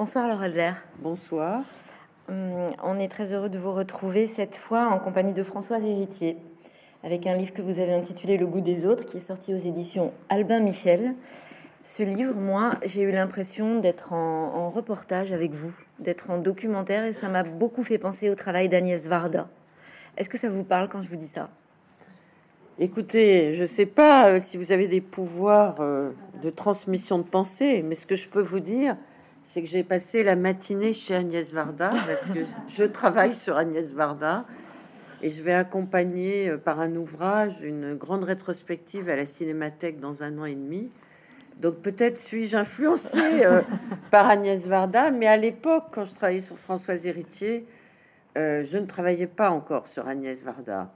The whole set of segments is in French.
Bonsoir Laura Albert. Bonsoir. Hum, on est très heureux de vous retrouver cette fois en compagnie de Françoise Héritier, avec un livre que vous avez intitulé Le goût des autres, qui est sorti aux éditions Albin Michel. Ce livre, moi, j'ai eu l'impression d'être en, en, reportage avec vous, d'être en documentaire, et ça m'a beaucoup fait penser au travail d'Agnès Varda. Est-ce que ça vous parle quand je vous dis ça? Écoutez, je ne sais pas euh, si vous avez des pouvoirs euh, de transmission de pensée, mais ce que je peux vous dire, c'est que j'ai passé la matinée chez Agnès Varda, parce que je travaille sur Agnès Varda, et je vais accompagner euh, par un ouvrage une grande rétrospective à la Cinémathèque dans un an et demi. Donc peut-être suis-je influencée par Agnès Varda, mais à l'époque, quand je travaillais sur Françoise Héritier, je ne travaillais pas encore sur Agnès Varda.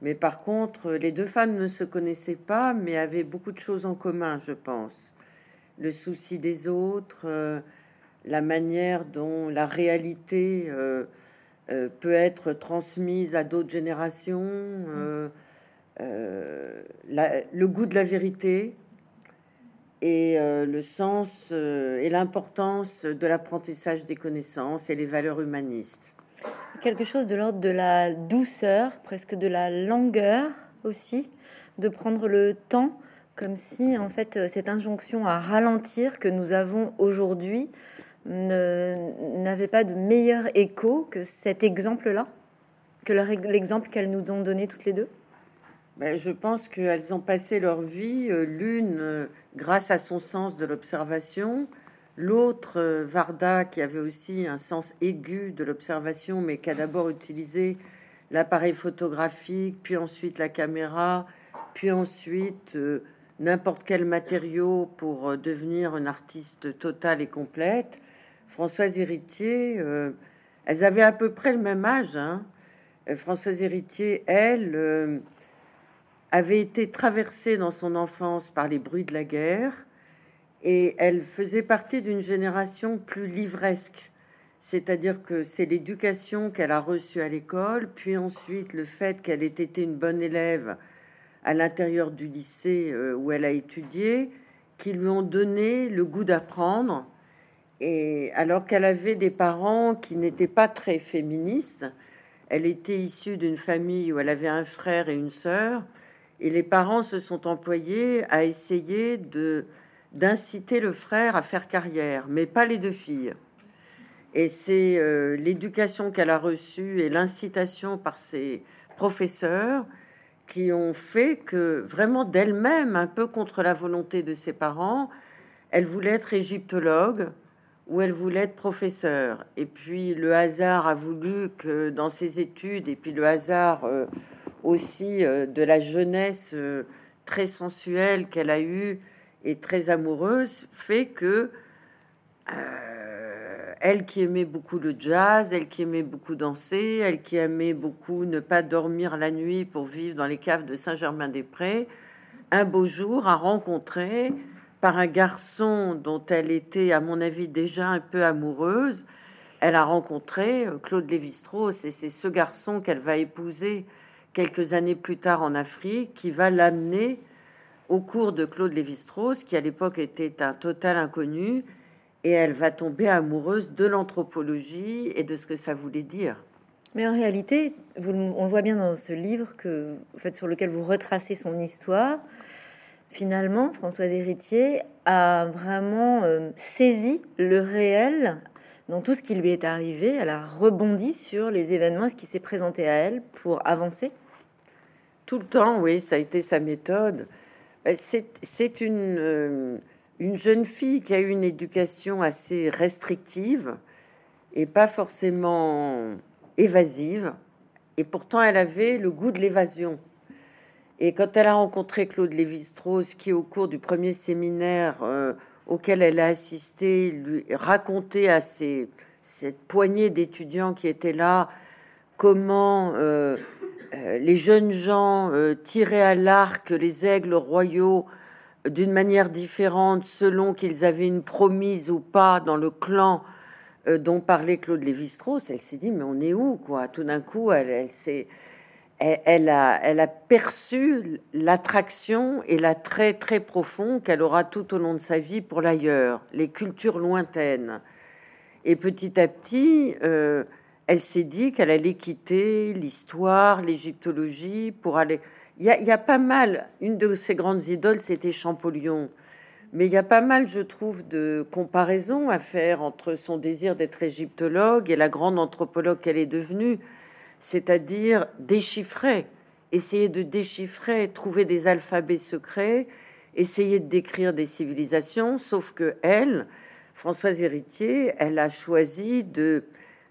Mais par contre, les deux femmes ne se connaissaient pas, mais avaient beaucoup de choses en commun, je pense. Le souci des autres, euh, la manière dont la réalité euh, euh, peut être transmise à d'autres générations, le goût de la vérité et le sens et l'importance de l'apprentissage des connaissances et les valeurs humanistes. Quelque chose de l'ordre de la douceur, presque de la langueur aussi, de prendre le temps, comme si en fait cette injonction à ralentir que nous avons aujourd'hui n'avait pas de meilleur écho que cet exemple-là, que l'exemple qu'elles nous ont donné toutes les deux? Ben, je pense qu'elles ont passé leur vie, euh, l'une euh, grâce à son sens de l'observation, L'autre, euh, Varda, qui avait aussi un sens aigu de l'observation, mais qui a d'abord utilisé l'appareil photographique, puis ensuite la caméra, puis ensuite n'importe quel matériau pour devenir une artiste totale et complète. Françoise Héritier, elles avaient à peu près le même âge. Hein. Françoise Héritier, elle, avait été traversée dans son enfance par les bruits de la guerre et elle faisait partie d'une génération plus livresque. C'est-à-dire que c'est l'éducation qu'elle a reçue à l'école, puis ensuite le fait qu'elle ait été une bonne élève à l'intérieur du lycée euh, où elle a étudié, qui lui ont donné le goût d'apprendre. Alors qu'elle avait des parents qui n'étaient pas très féministes, elle était issue d'une famille où elle avait un frère et une sœur, et les parents se sont employés à essayer d'inciter le frère à faire carrière, mais pas les deux filles. Et c'est euh, l'éducation qu'elle a reçue et l'incitation par ses professeurs qui ont fait que vraiment d'elle-même, un peu contre la volonté de ses parents, elle voulait être égyptologue ou elle voulait être professeur. Et puis le hasard a voulu que dans ses études, et puis le hasard euh, aussi euh, de la jeunesse très sensuelle qu'elle a eue, et très amoureuse fait que euh, elle qui aimait beaucoup le jazz, elle qui aimait beaucoup danser, elle qui aimait beaucoup ne pas dormir la nuit pour vivre dans les caves de Saint-Germain-des-Prés, un beau jour a rencontré par un garçon dont elle était, à mon avis, déjà un peu amoureuse, elle a rencontré euh, Claude Lévi-Strauss et c'est ce garçon qu'elle va épouser quelques années plus tard en Afrique qui va l'amener au cours de Claude Lévi-Strauss, qui à l'époque était un total inconnu, et elle va tomber amoureuse de l'anthropologie et de ce que ça voulait dire. Mais en réalité, vous, on voit bien dans ce livre que, sur lequel vous retracez son histoire, finalement, Françoise Héritier a vraiment euh, saisi le réel dans tout ce qui lui est arrivé. Elle a rebondi sur les événements, ce qui s'est présenté à elle pour avancer. Tout le temps, oui, ça a été sa méthode. Euh, c'est une, euh, une jeune fille qui a eu une éducation assez restrictive et pas forcément évasive. Et pourtant, elle avait le goût de l'évasion. Et quand elle a rencontré Claude Lévi-Strauss, qui au cours du premier séminaire euh, auquel elle a assisté, lui racontait à ces, cette poignée d'étudiants qui étaient là comment euh, les jeunes gens euh, tiraient à l'arc les aigles royaux d'une manière différente selon qu'ils avaient une promise ou pas dans le clan euh, dont parlait Claude Lévi-Strauss, elle s'est dit mais on est où quoi? Tout d'un coup, elle, elle elle, a, perçu l'attraction et l'attrait très profond qu'elle aura tout au long de sa vie pour l'ailleurs, les cultures lointaines. Et petit à petit, euh, elle s'est dit qu'elle allait quitter l'histoire, l'égyptologie pour aller. Il y, y, a, pas mal. Une de ses grandes idoles, c'était Champollion. Mais il y a pas mal, je trouve, de comparaisons à faire entre son désir d'être égyptologue et la grande anthropologue qu'elle est devenue, c'est-à-dire déchiffrer, essayer de déchiffrer, trouver des alphabets secrets, essayer de décrire des civilisations, sauf que elle, Françoise Héritier, elle a choisi de,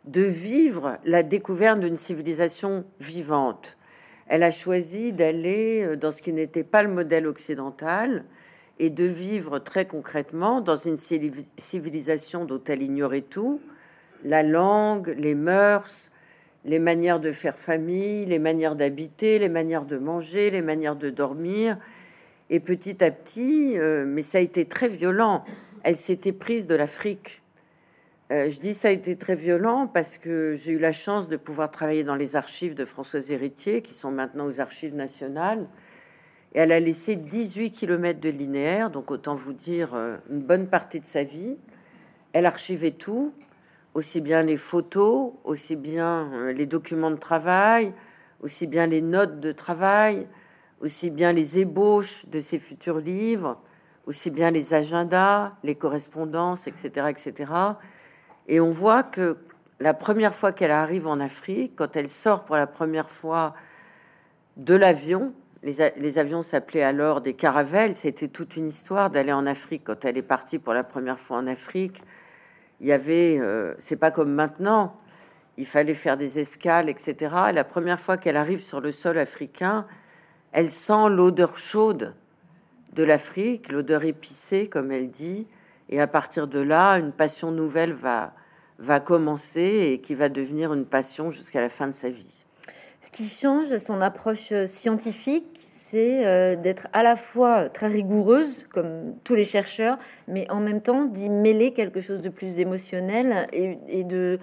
de vivre la découverte d'une civilisation vivante. Elle a choisi d'aller euh, dans ce qui n'était pas le modèle occidental et de vivre très concrètement dans une civilisation dont elle ignorait tout, la langue, les mœurs, les manières de faire famille, les manières d'habiter, les manières de manger, les manières de dormir. Et petit à petit, euh, mais ça a été très violent, elle s'était prise de l'Afrique. Euh, je dis ça a été très violent parce que j'ai eu la chance de pouvoir travailler dans les archives de Françoise Héritier, qui sont maintenant aux archives nationales. Et elle a laissé 18 km de linéaire, donc autant vous dire euh, une bonne partie de sa vie. Elle archivait tout, aussi bien les photos, aussi bien euh, les documents de travail, aussi bien les notes de travail, aussi bien les ébauches de ses futurs livres, aussi bien les agendas, les correspondances, etc., etc. Et on voit que la première fois qu'elle arrive en Afrique, quand elle sort pour la première fois de l'avion, les, avions s'appelaient alors des caravelles, c'était toute une histoire d'aller en Afrique. Quand elle est partie pour la première fois en Afrique, il y avait, euh, c'est pas comme maintenant, il fallait faire des escales, etc. la première fois qu'elle arrive sur le sol africain, elle sent l'odeur chaude de l'Afrique, l'odeur épicée, comme elle dit, et à partir de là, une passion nouvelle va, va commencer et qui va devenir une passion jusqu'à la fin de sa vie. Ce qui change son approche scientifique, euh, d'être à la fois très rigoureuse, comme tous les chercheurs, mais en même temps d'y mêler quelque chose de plus émotionnel et, de,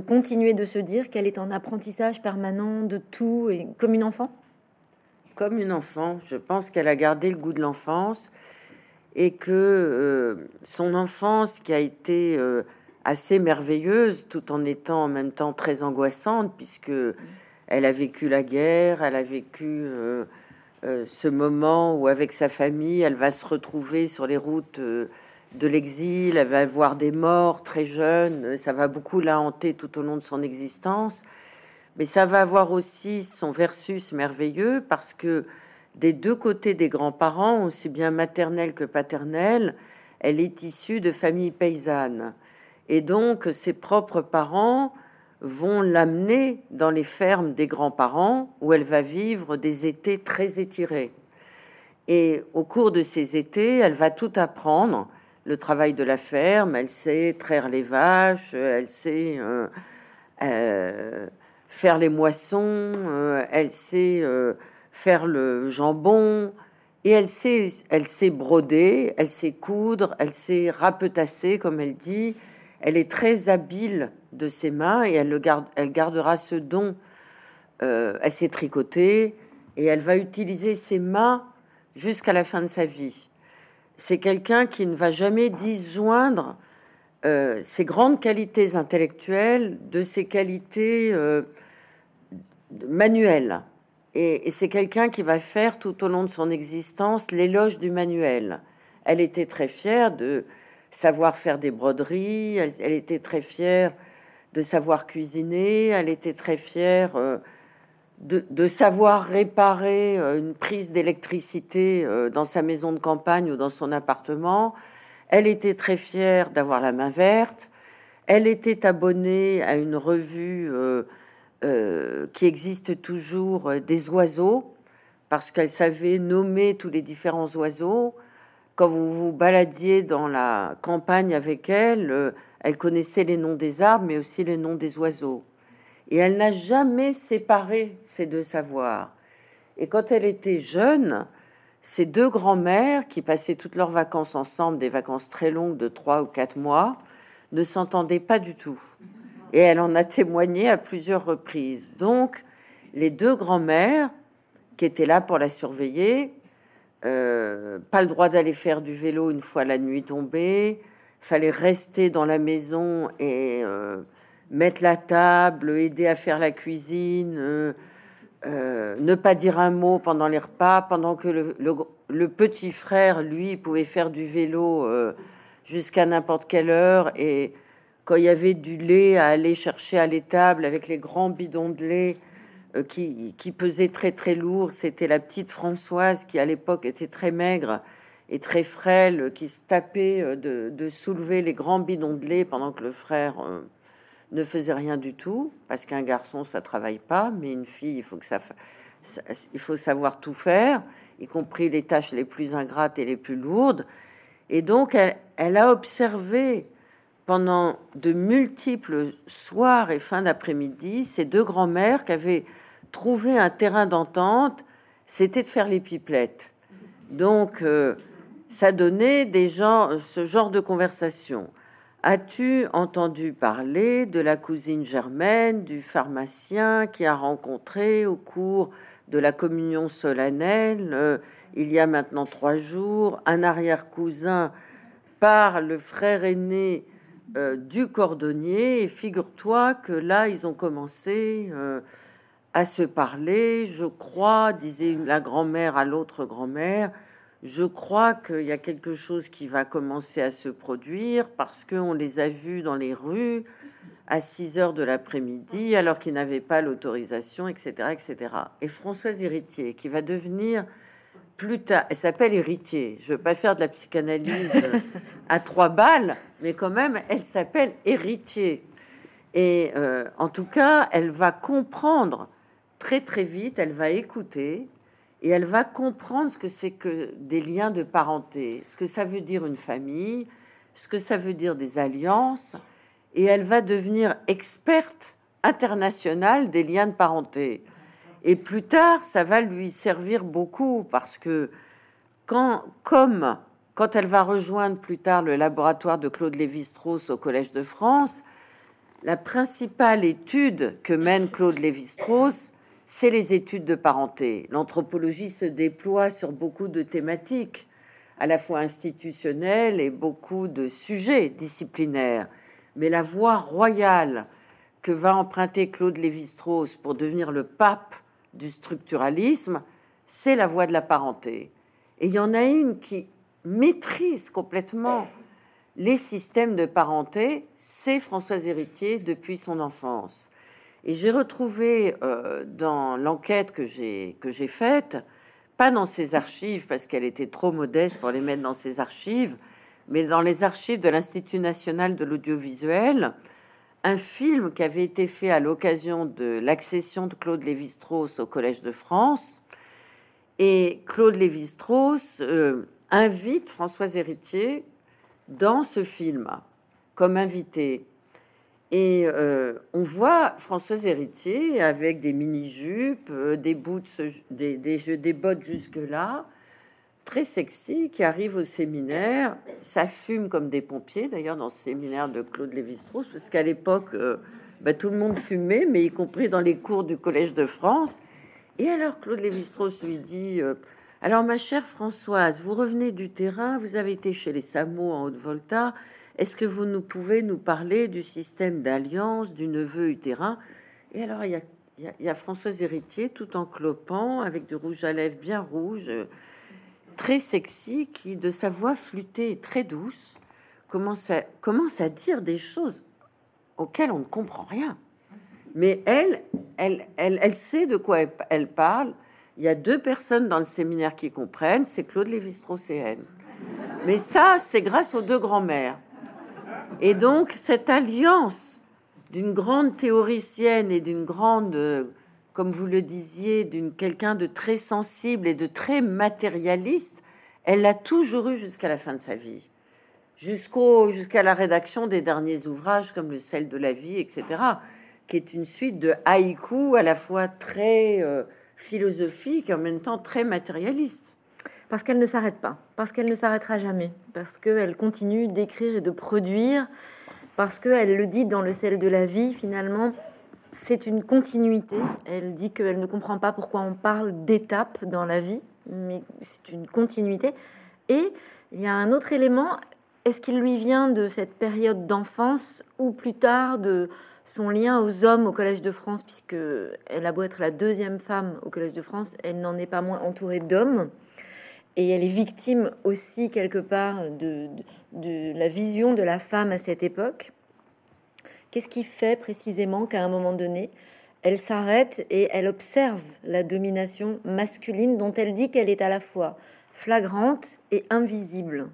continuer de se dire qu'elle est en apprentissage permanent de tout, et comme une enfant comme une enfant. Je pense qu'elle a gardé le goût de l'enfance et que euh, son enfance, qui a été euh, assez merveilleuse, tout en étant en même temps très angoissante, puisque elle a vécu la guerre, elle a vécu ce moment où, avec sa famille, elle va se retrouver sur les routes de l'exil, elle va voir des morts très jeunes, ça va beaucoup la hanter tout au long de son existence. Mais ça va avoir aussi son versus merveilleux parce que des deux côtés des grands-parents, aussi bien maternels que paternels, elle est issue de familles paysannes. Et donc, ses propres parents vont l'amener dans les fermes des grands-parents où elle va vivre des étés très étirés. Et au cours de ces étés, elle va tout apprendre, le travail de la ferme, elle sait traire les vaches, elle sait euh, euh, faire les moissons, euh, elle sait faire le jambon, et elle sait, elle sait broder, elle sait coudre, elle sait rapetasser, comme elle dit. Elle est très habile de ses mains et elle, le garde, elle gardera ce don. Euh, elle sait tricoter et elle va utiliser ses mains jusqu'à la fin de sa vie. C'est quelqu'un qui ne va jamais disjoindre euh, ses grandes qualités intellectuelles de ses qualités euh, manuelles. Et, c'est quelqu'un qui va faire tout au long de son existence l'éloge du manuel. Elle était très fière de savoir faire des broderies, elle, était très fière de savoir cuisiner, elle était très fière euh, de, savoir réparer une prise d'électricité dans sa maison de campagne ou dans son appartement. Elle était très fière d'avoir la main verte. Elle était abonnée à une revue euh, euh, qui existe toujours euh, des oiseaux parce qu'elle savait nommer tous les différents oiseaux. Quand vous vous baladiez dans la campagne avec elle, elle connaissait les noms des arbres, mais aussi les noms des oiseaux. Et elle n'a jamais séparé ces deux savoirs. Et quand elle était jeune, ces deux grands-mères, qui passaient toutes leurs vacances ensemble, des vacances très longues de trois ou quatre mois, ne s'entendaient pas du tout. Et elle en a témoigné à plusieurs reprises. Donc, les deux grands-mères, qui étaient là pour la surveiller, euh, pas le droit d'aller faire du vélo une fois la nuit tombée, fallait rester dans la maison et euh, mettre la table, aider à faire la cuisine, euh, ne pas dire un mot pendant les repas, pendant que le, le, petit frère, lui, pouvait faire du vélo jusqu'à n'importe quelle heure. Et quand il y avait du lait à aller chercher à l'étable avec les grands bidons de lait qui, qui pesaient très très lourd, c'était la petite Françoise qui à l'époque était très maigre et très frêle, qui se tapait euh, de, soulever les grands bidons de lait pendant que le frère euh, ne faisait rien du tout, parce qu'un garçon ça travaille pas, mais une fille il faut que ça, il faut savoir tout faire, y compris les tâches les plus ingrates et les plus lourdes. Et donc elle a observé pendant de multiples soirs et fins d'après-midi ces deux grands-mères qui avaient trouvé un terrain d'entente, c'était de faire les pipelettes. Donc euh, ça donnait des gens, ce genre de conversation. As-tu entendu parler de la cousine Germaine, du pharmacien qui a rencontré au cours de la communion solennelle, euh, il y a maintenant trois jours, un arrière-cousin par le frère aîné euh, du cordonnier, et figure-toi que là, ils ont commencé euh, à se parler, je crois, disait la grand-mère à l'autre grand-mère, je crois qu'il y a quelque chose qui va commencer à se produire parce qu'on les a vus dans les rues à 6 heures de l'après-midi alors qu'ils n'avaient pas l'autorisation, etc., etc. Et Françoise Héritier, qui va devenir plus tard, elle s'appelle Héritier. Je veux pas faire de la psychanalyse à trois balles, mais quand même, elle s'appelle Héritier. Et euh, en tout cas, elle va comprendre très très vite, elle va écouter, et elle va comprendre ce que c'est que des liens de parenté, ce que ça veut dire une famille, ce que ça veut dire des alliances, et elle va devenir experte internationale des liens de parenté. Et plus tard, ça va lui servir beaucoup parce que quand, comme quand elle va rejoindre plus tard le laboratoire de Claude Lévi-Strauss au Collège de France, la principale étude que mène Claude Lévi-Strauss, c'est les études de parenté. L'anthropologie se déploie sur beaucoup de thématiques, à la fois institutionnelles et beaucoup de sujets disciplinaires. Mais la voie royale que va emprunter Claude Lévi-Strauss pour devenir le pape du structuralisme, c'est la voie de la parenté. Et il y en a une qui maîtrise complètement les systèmes de parenté, c'est Françoise Héritier depuis son enfance. Et j'ai retrouvé euh, dans l'enquête que j'ai faite, pas dans ses archives parce qu'elle était trop modeste pour les mettre dans ses archives, mais dans les archives de l'Institut national de l'audiovisuel, un film qui avait été fait à l'occasion de l'accession de Claude Lévi-Strauss au Collège de France. Et Claude Lévi-Strauss euh, invite Françoise Héritier dans ce film comme invité. Et euh, on voit Françoise Héritier avec des mini-jupes, euh, des des, des, bottes jusque-là, très sexy, qui arrive au séminaire. Ça fume comme des pompiers, d'ailleurs, dans ce séminaire de Claude Lévi-Strauss, parce qu'à l'époque, euh, bah, tout le monde fumait, mais y compris dans les cours du Collège de France. Et alors, Claude Lévi-Strauss lui dit Alors, ma chère Françoise, vous revenez du terrain, vous avez été chez les Samots en Haute-Volta. Est-ce que vous nous pouvez nous parler du système d'alliance du neveu utérin Et alors, il y, a, Françoise Héritier, tout en clopant, avec du rouge à lèvres bien rouge, très sexy, qui, de sa voix flûtée très douce, commence à, commence à dire des choses auxquelles on ne comprend rien. Mais elle, elle, elle, elle sait de quoi elle, parle. Il y a deux personnes dans le séminaire qui comprennent, c'est Claude Lévi-Strauss et. Mais ça, c'est grâce aux deux grands-mères. Et donc, cette alliance d'une grande théoricienne et d'une grande, comme vous le disiez, d'une quelqu'un de très sensible et de très matérialiste, elle l'a toujours eu jusqu'à la fin de sa vie, jusqu'au jusqu'à la rédaction des derniers ouvrages comme le sel de la vie, etc., qui est une suite de haïkus à la fois très euh, philosophique et en même temps très matérialiste. Parce qu'elle ne s'arrête pas, parce qu'elle ne s'arrêtera jamais, parce qu'elle continue d'écrire et de produire, parce qu'elle le dit dans le sel de la vie, finalement, c'est une continuité. Elle dit qu'elle ne comprend pas pourquoi on parle d'étapes dans la vie, mais c'est une continuité. Et il y a un autre élément, est-ce qu'il lui vient de cette période d'enfance ou plus tard de son lien aux hommes au Collège de France, puisque elle a beau être la deuxième femme au Collège de France, elle n'en est pas moins entourée d'hommes. Et elle est victime aussi quelque part de, de, la vision de la femme à cette époque. Qu'est-ce qui fait précisément qu'à un moment donné, elle s'arrête et elle observe la domination masculine dont elle dit qu'elle est à la fois flagrante et invisible?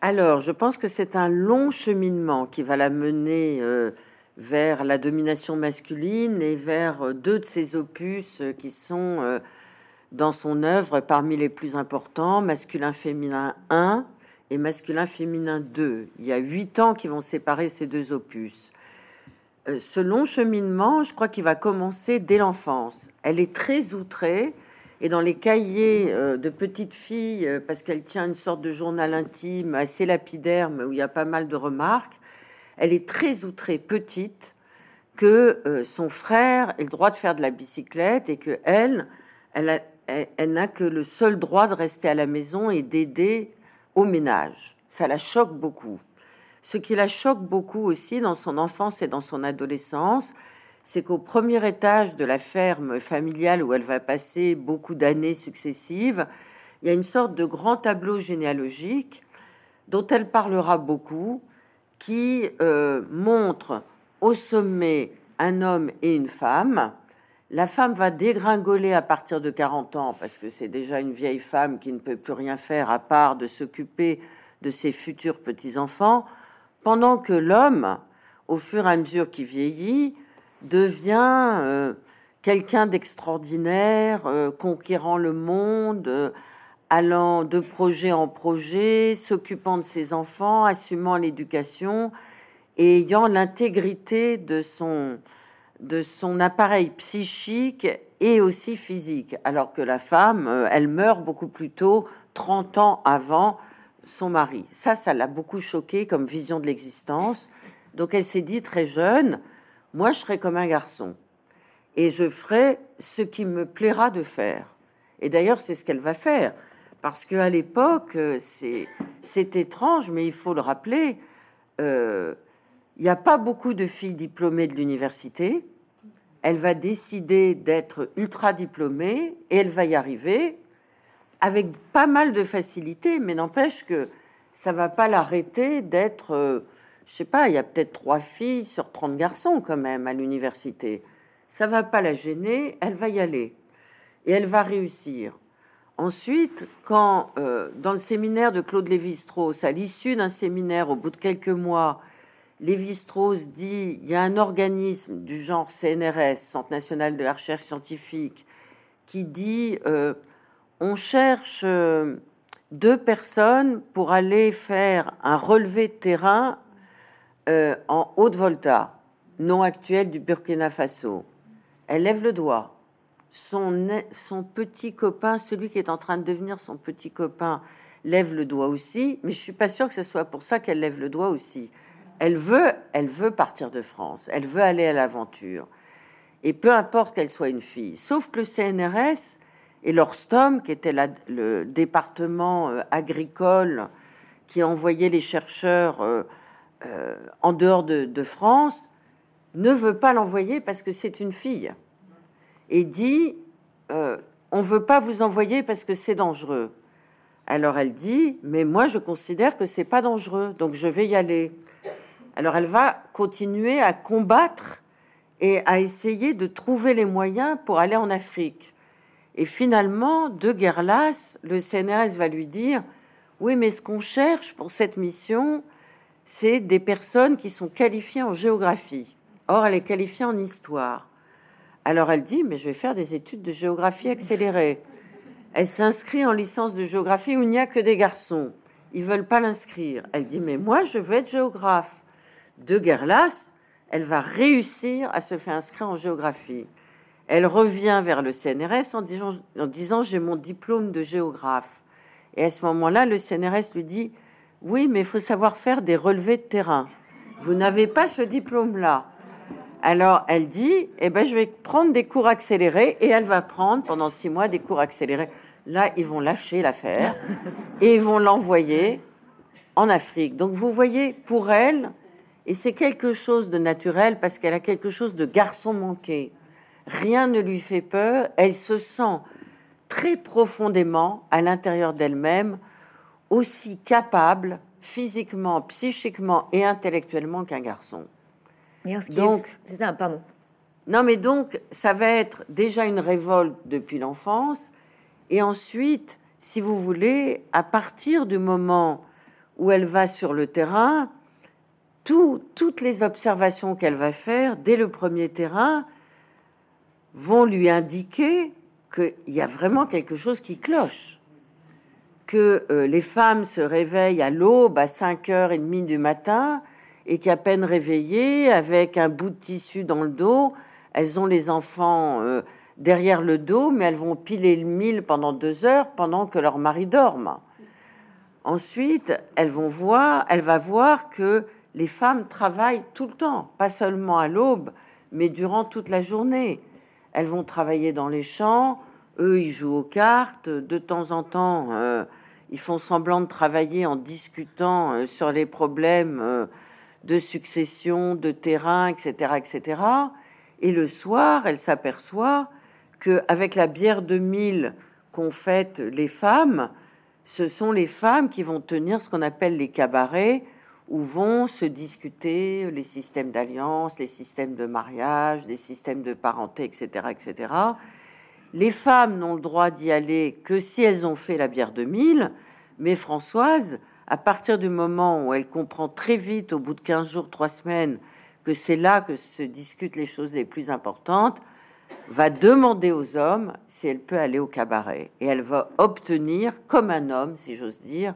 Alors, je pense que c'est un long cheminement qui va la mener euh, vers la domination masculine et vers euh, deux de ses opus euh, qui sont dans son œuvre parmi les plus importants, Masculin-Féminin 1 et Masculin-Féminin 2. Il y a huit ans qui vont séparer ces deux opus. ce long cheminement, je crois qu'il va commencer dès l'enfance. Elle est très outrée et dans les cahiers euh, de petite fille, euh, parce qu'elle tient une sorte de journal intime assez lapidaire, mais où il y a pas mal de remarques, elle est très outrée petite que euh, son frère ait le droit de faire de la bicyclette et que elle, elle n'a que le seul droit de rester à la maison et d'aider au ménage. Ça la choque beaucoup. Ce qui la choque beaucoup aussi dans son enfance et dans son adolescence, c'est qu'au premier étage de la ferme familiale où elle va passer beaucoup d'années successives, il y a une sorte de grand tableau généalogique dont elle parlera beaucoup, qui euh, montre au sommet un homme et une femme. La femme va dégringoler à partir de 40 ans parce que c'est déjà une vieille femme qui ne peut plus rien faire à part de s'occuper de ses futurs petits-enfants, pendant que l'homme, au fur et à mesure qu'il vieillit, devient euh, quelqu'un d'extraordinaire, euh, conquérant le monde, euh, allant de projet en projet, s'occupant de ses enfants, assumant l'éducation et ayant l'intégrité de son, de son appareil psychique et aussi physique, alors que la femme, elle meurt beaucoup plus tôt, 30 ans avant son mari. Ça, ça l'a beaucoup choqué comme vision de l'existence. Donc elle s'est dit très jeune, moi, je serai comme un garçon et je ferai ce qui me plaira de faire. Et d'ailleurs, c'est ce qu'elle va faire. Parce qu'à l'époque, euh, c'est étrange, mais il faut le rappeler, euh, il n'y a pas beaucoup de filles diplômées de l'université. Elle va décider d'être ultra diplômée et elle va y arriver avec pas mal de facilité, mais n'empêche que ça va pas l'arrêter d'être euh, je sais pas, il y a peut-être trois filles sur 30 garçons quand même à l'université. Ça va pas la gêner, elle va y aller et elle va réussir. Ensuite, quand euh, dans le séminaire de Claude Lévi-Strauss, à l'issue d'un séminaire, au bout de quelques mois, Lévi-Strauss dit il y a un organisme du genre CNRS, Centre national de la recherche scientifique, qui dit euh, on cherche euh, deux personnes pour aller faire un relevé de terrain euh, en Haute-Volta, nom actuel du Burkina Faso. Elle lève le doigt. Son, petit copain, celui qui est en train de devenir son petit copain, lève le doigt aussi, mais je suis pas sûre que ce soit pour ça qu'elle lève le doigt aussi. Elle veut, elle veut partir de France, elle veut aller à l'aventure. Et peu importe qu'elle soit une fille, sauf que le CNRS et l'Orstom, qui était le département euh, agricole qui envoyait les chercheurs euh, en dehors de, France ne veut pas l'envoyer parce que c'est une fille et dit euh, on veut pas vous envoyer parce que c'est dangereux. Alors elle dit mais moi je considère que c'est pas dangereux donc je vais y aller. Alors elle va continuer à combattre et à essayer de trouver les moyens pour aller en Afrique. Et finalement, de guerre lasse, le CNRS va lui dire oui mais ce qu'on cherche pour cette mission, c'est des personnes qui sont qualifiées en géographie. Or, elle est qualifiée en histoire. Alors elle dit, mais je vais faire des études de géographie accélérée. Elle s'inscrit en licence de géographie où il n'y a que des garçons. Ils veulent pas l'inscrire. Elle dit, mais moi, je veux être géographe. De Guerlas, elle va réussir à se faire inscrire en géographie. Elle revient vers le CNRS en disant, en disant j'ai mon diplôme de géographe. Et à ce moment-là, le CNRS lui dit, oui, mais il faut savoir faire des relevés de terrain. Vous n'avez pas ce diplôme-là. Alors elle dit, eh ben, je vais prendre des cours accélérés et elle va prendre pendant six mois des cours accélérés. Là, ils vont lâcher l'affaire et ils vont l'envoyer en Afrique. Donc vous voyez, pour elle, et c'est quelque chose de naturel parce qu'elle a quelque chose de garçon manqué. Rien ne lui fait peur. Elle se sent très profondément à l'intérieur d'elle-même aussi capable physiquement, psychiquement et intellectuellement qu'un garçon. Donc, c'est ça, pardon. Non, mais donc, ça va être déjà une révolte depuis l'enfance, et ensuite, si vous voulez, à partir du moment où elle va sur le terrain, toutes les observations qu'elle va faire dès le premier terrain vont lui indiquer qu'il y a vraiment quelque chose qui cloche. Que euh, les femmes se réveillent à l'aube à 5h30 du matin et qu'à peine réveillées, avec un bout de tissu dans le dos, elles ont les enfants euh, derrière le dos, mais elles vont piler le mille pendant deux heures pendant que leur mari dorme. Ensuite, elles vont voir, elle va voir que les femmes travaillent tout le temps, pas seulement à l'aube, mais durant toute la journée. Elles vont travailler dans les champs, eux ils jouent aux cartes, de temps en temps euh, ils font semblant de travailler en discutant euh, sur les problèmes euh, de succession, de terrain, etc., etc. Et le soir, elle s'aperçoit que avec la bière de mille qu'ont faite les femmes, ce sont les femmes qui vont tenir ce qu'on appelle les cabarets, où vont se discuter les systèmes d'alliance, les systèmes de mariage, les systèmes de parenté, etc., etc. Les femmes n'ont le droit d'y aller que si elles ont fait la bière de mille, mais Françoise, à partir du moment où elle comprend très vite, au bout de 15 jours, 3 semaines, que c'est là que se discutent les choses les plus importantes, va demander aux hommes si elle peut aller au cabaret. Et elle va obtenir, comme un homme, si j'ose dire,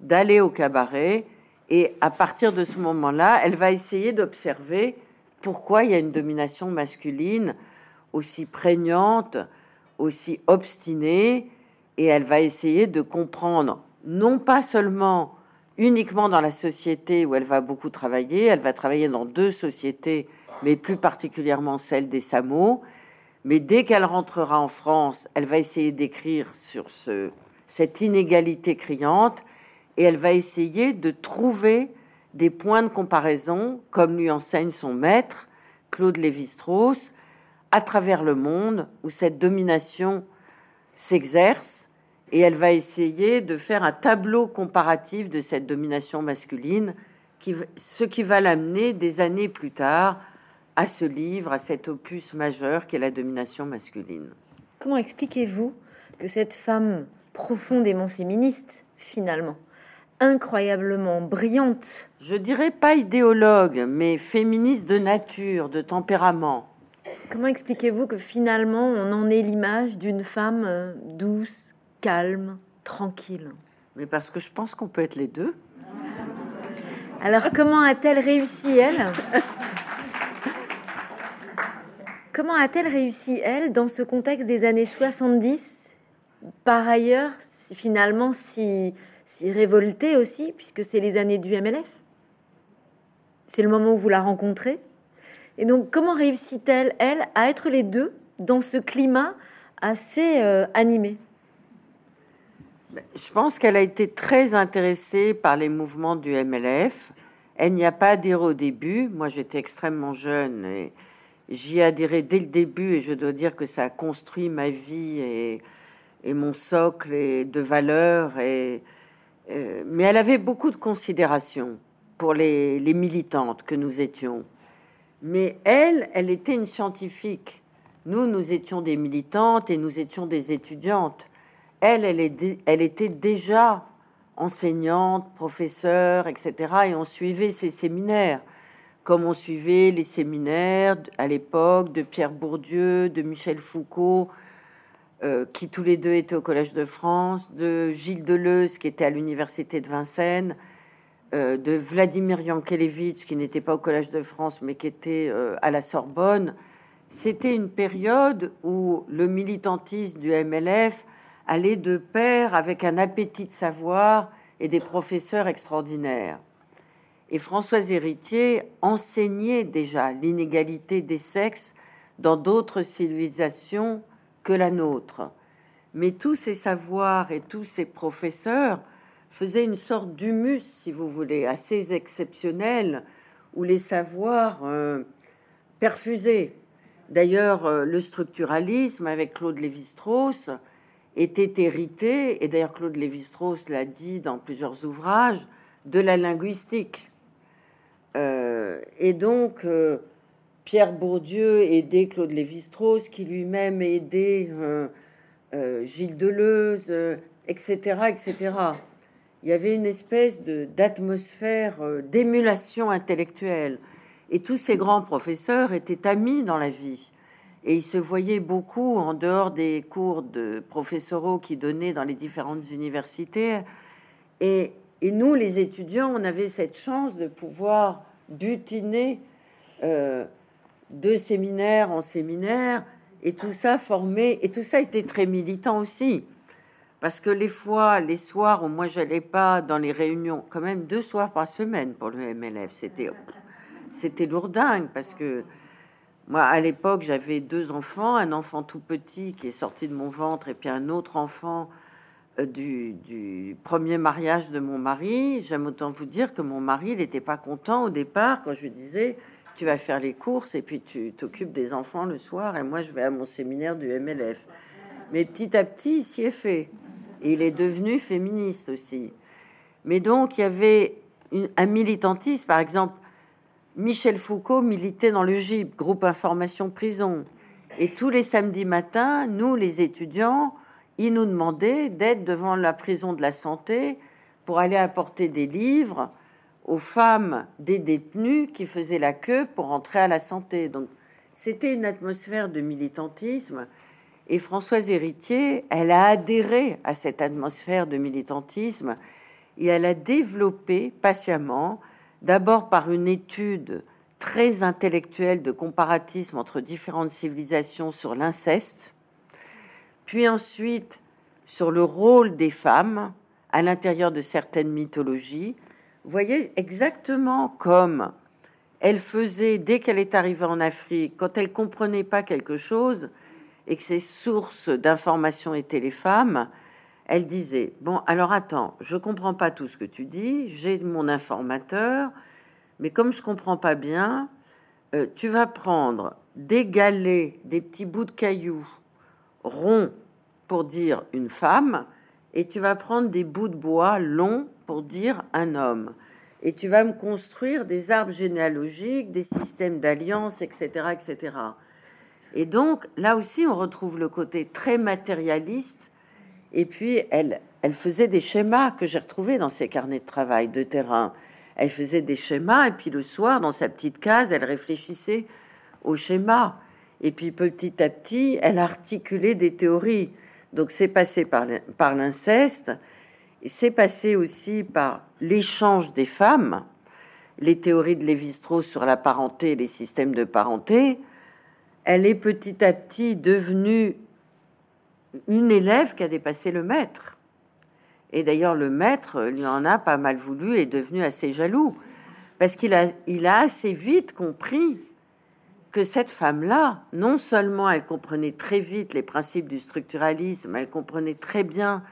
d'aller au cabaret. Et à partir de ce moment-là, elle va essayer d'observer pourquoi il y a une domination masculine aussi prégnante, aussi obstinée. Et elle va essayer de comprendre, non pas seulement uniquement dans la société où elle va beaucoup travailler, elle va travailler dans deux sociétés, mais plus particulièrement celle des Samos mais dès qu'elle rentrera en France, elle va essayer d'écrire sur ce, cette inégalité criante et elle va essayer de trouver des points de comparaison, comme lui enseigne son maître, Claude Lévi-Strauss, à travers le monde où cette domination s'exerce et elle va essayer de faire un tableau comparatif de cette domination masculine, qui, ce qui va l'amener des années plus tard à ce livre, à cet opus majeur qu'est la domination masculine. Comment expliquez-vous que cette femme profondément féministe, finalement, incroyablement brillante, je dirais pas idéologue, mais féministe de nature, de tempérament. Comment expliquez-vous que finalement on en est l'image d'une femme euh, douce, calme, tranquille? Mais parce que je pense qu'on peut être les deux. Alors comment a-t-elle réussi, elle? Comment a-t-elle réussi, elle, dans ce contexte des années 70 Par ailleurs, finalement, si, si révoltée aussi, puisque c'est les années du MLF. C'est le moment où vous la rencontrez? Et donc, comment réussit-elle, elle, à être les deux dans ce climat assez euh, animé? Ben, Je pense qu'elle a été très intéressée par les mouvements du MLF. Elle n'y a pas adhéré au début. Moi, j'étais extrêmement jeune et J'y ai adhéré dès le début et je dois dire que ça a construit ma vie et, mon socle de valeurs. Euh, mais elle avait beaucoup de considération pour les, militantes que nous étions. Mais elle, elle était une scientifique. Nous, nous étions des militantes et nous étions des étudiantes. Elle, elle, était déjà enseignante, professeure, etc. Et on suivait ses séminaires comme on suivait les séminaires à l'époque de Pierre Bourdieu, de Michel Foucault, euh, qui tous les deux étaient au Collège de France, de Gilles Deleuze, qui était à l'Université de Vincennes, euh, de Vladimir Yankelevitch, qui n'était pas au Collège de France, mais qui était euh, à la Sorbonne. C'était une période où le militantisme du MLF allait de pair avec un appétit de savoir et des professeurs extraordinaires. Et Françoise Héritier enseignait déjà l'inégalité des sexes dans d'autres civilisations que la nôtre. mais tous ces savoirs et tous ces professeurs faisaient une sorte d'humus, si vous voulez, assez exceptionnel, où les savoirs euh, perfusaient. D'ailleurs, euh, le structuralisme avec Claude Lévi-Strauss était hérité, et d'ailleurs Claude Lévi-Strauss l'a dit dans plusieurs ouvrages, de la linguistique. Euh, et donc, Pierre Bourdieu aidait Claude Lévi-Strauss, qui lui-même aidait Gilles Deleuze, etc., etc. Il y avait une espèce d'atmosphère d'émulation intellectuelle. Et tous ces grands professeurs étaient amis dans la vie. Et ils se voyaient beaucoup en dehors des cours de professoraux qui donnaient dans les différentes universités. Et, nous, les étudiants, on avait cette chance de pouvoir butiner de séminaire en séminaire, et tout ça formé, et tout ça était très militant aussi. Parce que les fois, les soirs où moi j'allais pas dans les réunions, quand même deux soirs par semaine pour le MLF, c'était c'était lourdingue parce que moi à l'époque j'avais deux enfants, un enfant tout petit qui est sorti de mon ventre et puis un autre enfant euh, du, premier mariage de mon mari. J'aime autant vous dire que mon mari n'était pas content au départ quand je disais tu vas faire les courses et puis tu t'occupes des enfants le soir et moi je vais à mon séminaire du MLF. Mais petit à petit, il s'y est fait. Il est devenu féministe aussi. Mais donc, il y avait un militantisme, par exemple, Michel Foucault militait dans le GIP, groupe information prison. Et tous les samedis matins, nous, les étudiants, il nous demandait d'être devant la prison de la santé pour aller apporter des livres aux femmes des détenus qui faisaient la queue pour entrer à la santé. Donc c'était une atmosphère de militantisme. Et Françoise Héritier, elle a adhéré à cette atmosphère de militantisme et elle a développé patiemment, d'abord par une étude très intellectuelle de comparatisme entre différentes civilisations sur l'inceste, puis ensuite sur le rôle des femmes à l'intérieur de certaines mythologies, voyez, exactement comme elle faisait dès qu'elle est arrivée en Afrique, quand elle comprenait pas quelque chose et que ses sources d'information étaient les femmes, elle disait bon alors attends, je comprends pas tout ce que tu dis, j'ai mon informateur, mais comme je comprends pas bien, euh, tu vas prendre des galets, des petits bouts de cailloux ronds pour dire une femme, et tu vas prendre des bouts de bois longs pour dire un homme. Et tu vas me construire des arbres généalogiques, des systèmes d'alliances, etc., etc. Et donc, là aussi, on retrouve le côté très matérialiste. Et puis, elle, elle faisait des schémas que j'ai retrouvés dans ses carnets de travail de terrain. Elle faisait des schémas, et puis le soir, dans sa petite case, elle réfléchissait aux schémas. Et puis, petit à petit, elle articulait des théories. Donc, c'est passé par l'inceste, c'est passé aussi par l'échange des femmes, les théories de Lévi-Strauss sur la parenté les systèmes de parenté. Elle est petit à petit devenue une élève qui a dépassé le maître. Et d'ailleurs, le maître lui en a pas mal voulu et est devenu assez jaloux. Parce qu'il a, a assez vite compris que cette femme-là, non seulement elle comprenait très vite les principes du structuralisme, elle comprenait très bien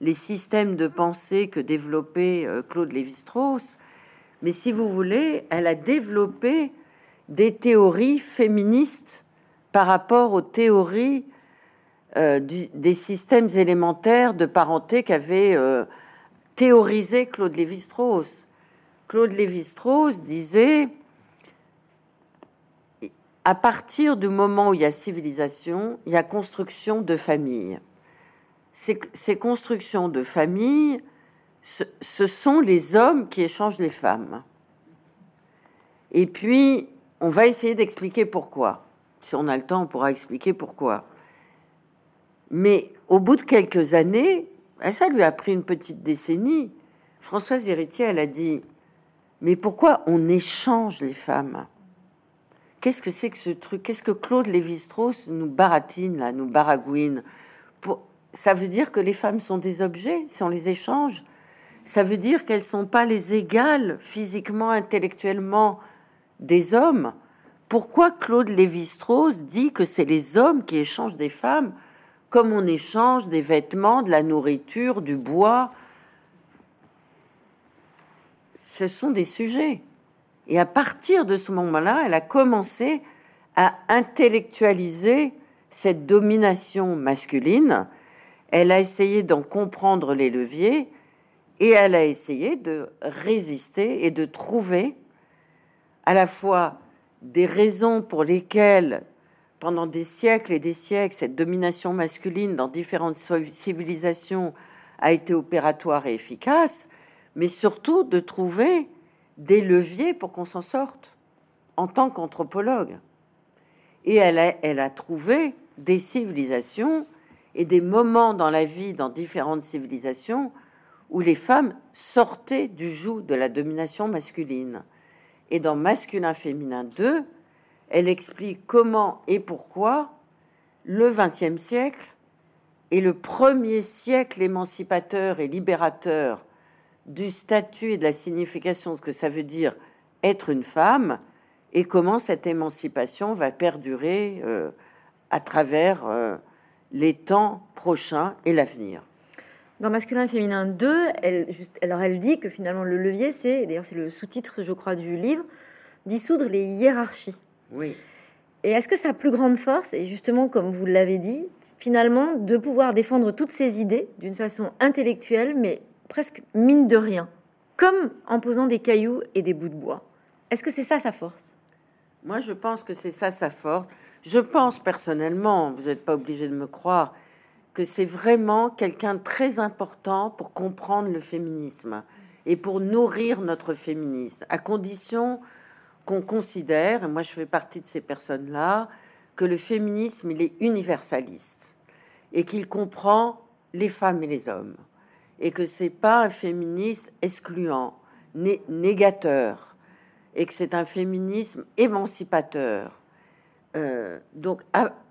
les systèmes de pensée que développait euh, Claude Lévi-Strauss, mais si vous voulez, elle a développé des théories féministes par rapport aux théories euh, des systèmes élémentaires de parenté qu'avait euh, théorisé Claude Lévi-Strauss. Claude Lévi-Strauss disait à partir du moment où il y a civilisation, il y a construction de famille ces, constructions de famille, ce, sont les hommes qui échangent les femmes. Et puis, on va essayer d'expliquer pourquoi. Si on a le temps, on pourra expliquer pourquoi. Mais au bout de quelques années, ben, ça lui a pris une petite décennie. Françoise Héritier, elle a dit Mais pourquoi on échange les femmes? Qu'est-ce que c'est que ce truc? Qu'est-ce que Claude Lévi-Strauss nous baratine, là, nous baragouine? Ça veut dire que les femmes sont des objets si on les échange? Ça veut dire qu'elles sont pas les égales physiquement, intellectuellement des hommes. Pourquoi Claude Lévi-Strauss dit que c'est les hommes qui échangent des femmes comme on échange des vêtements, de la nourriture, du bois? Ce sont des sujets. Et à partir de ce moment-là, elle a commencé à intellectualiser cette domination masculine. Elle a essayé d'en comprendre les leviers et elle a essayé de résister et de trouver à la fois des raisons pour lesquelles, pendant des siècles et des siècles, cette domination masculine dans différentes civilisations a été opératoire et efficace, mais surtout de trouver des leviers pour qu'on s'en sorte en tant qu'anthropologue. Et elle a, elle a trouvé des civilisations et des moments dans la vie, dans différentes civilisations, où les femmes sortaient du joug de la domination masculine. Et dans Masculin Féminin 2, elle explique comment et pourquoi le XXe siècle est le premier siècle émancipateur et libérateur du statut et de la signification de ce que ça veut dire être une femme, et comment cette émancipation va perdurer euh, à travers euh, les temps prochains et l'avenir. Dans Masculin et Féminin 2, elle, juste, alors elle dit que finalement le levier, c'est, d'ailleurs c'est le sous-titre, je crois, du livre, dissoudre les hiérarchies. Oui. Et est-ce que sa plus grande force est justement, comme vous l'avez dit, finalement de pouvoir défendre toutes ces idées d'une façon intellectuelle, mais presque mine de rien, comme en posant des cailloux et des bouts de bois? Est-ce que c'est ça sa force? Moi, je pense que c'est ça sa force. Je pense personnellement, vous n'êtes pas obligé de me croire, que c'est vraiment quelqu'un très important pour comprendre le féminisme et pour nourrir notre féminisme, à condition qu'on considère, et moi je fais partie de ces personnes-là, que le féminisme, il est universaliste et qu'il comprend les femmes et les hommes et que c'est pas un féminisme excluant, négateur, et que c'est un féminisme émancipateur. Euh, donc,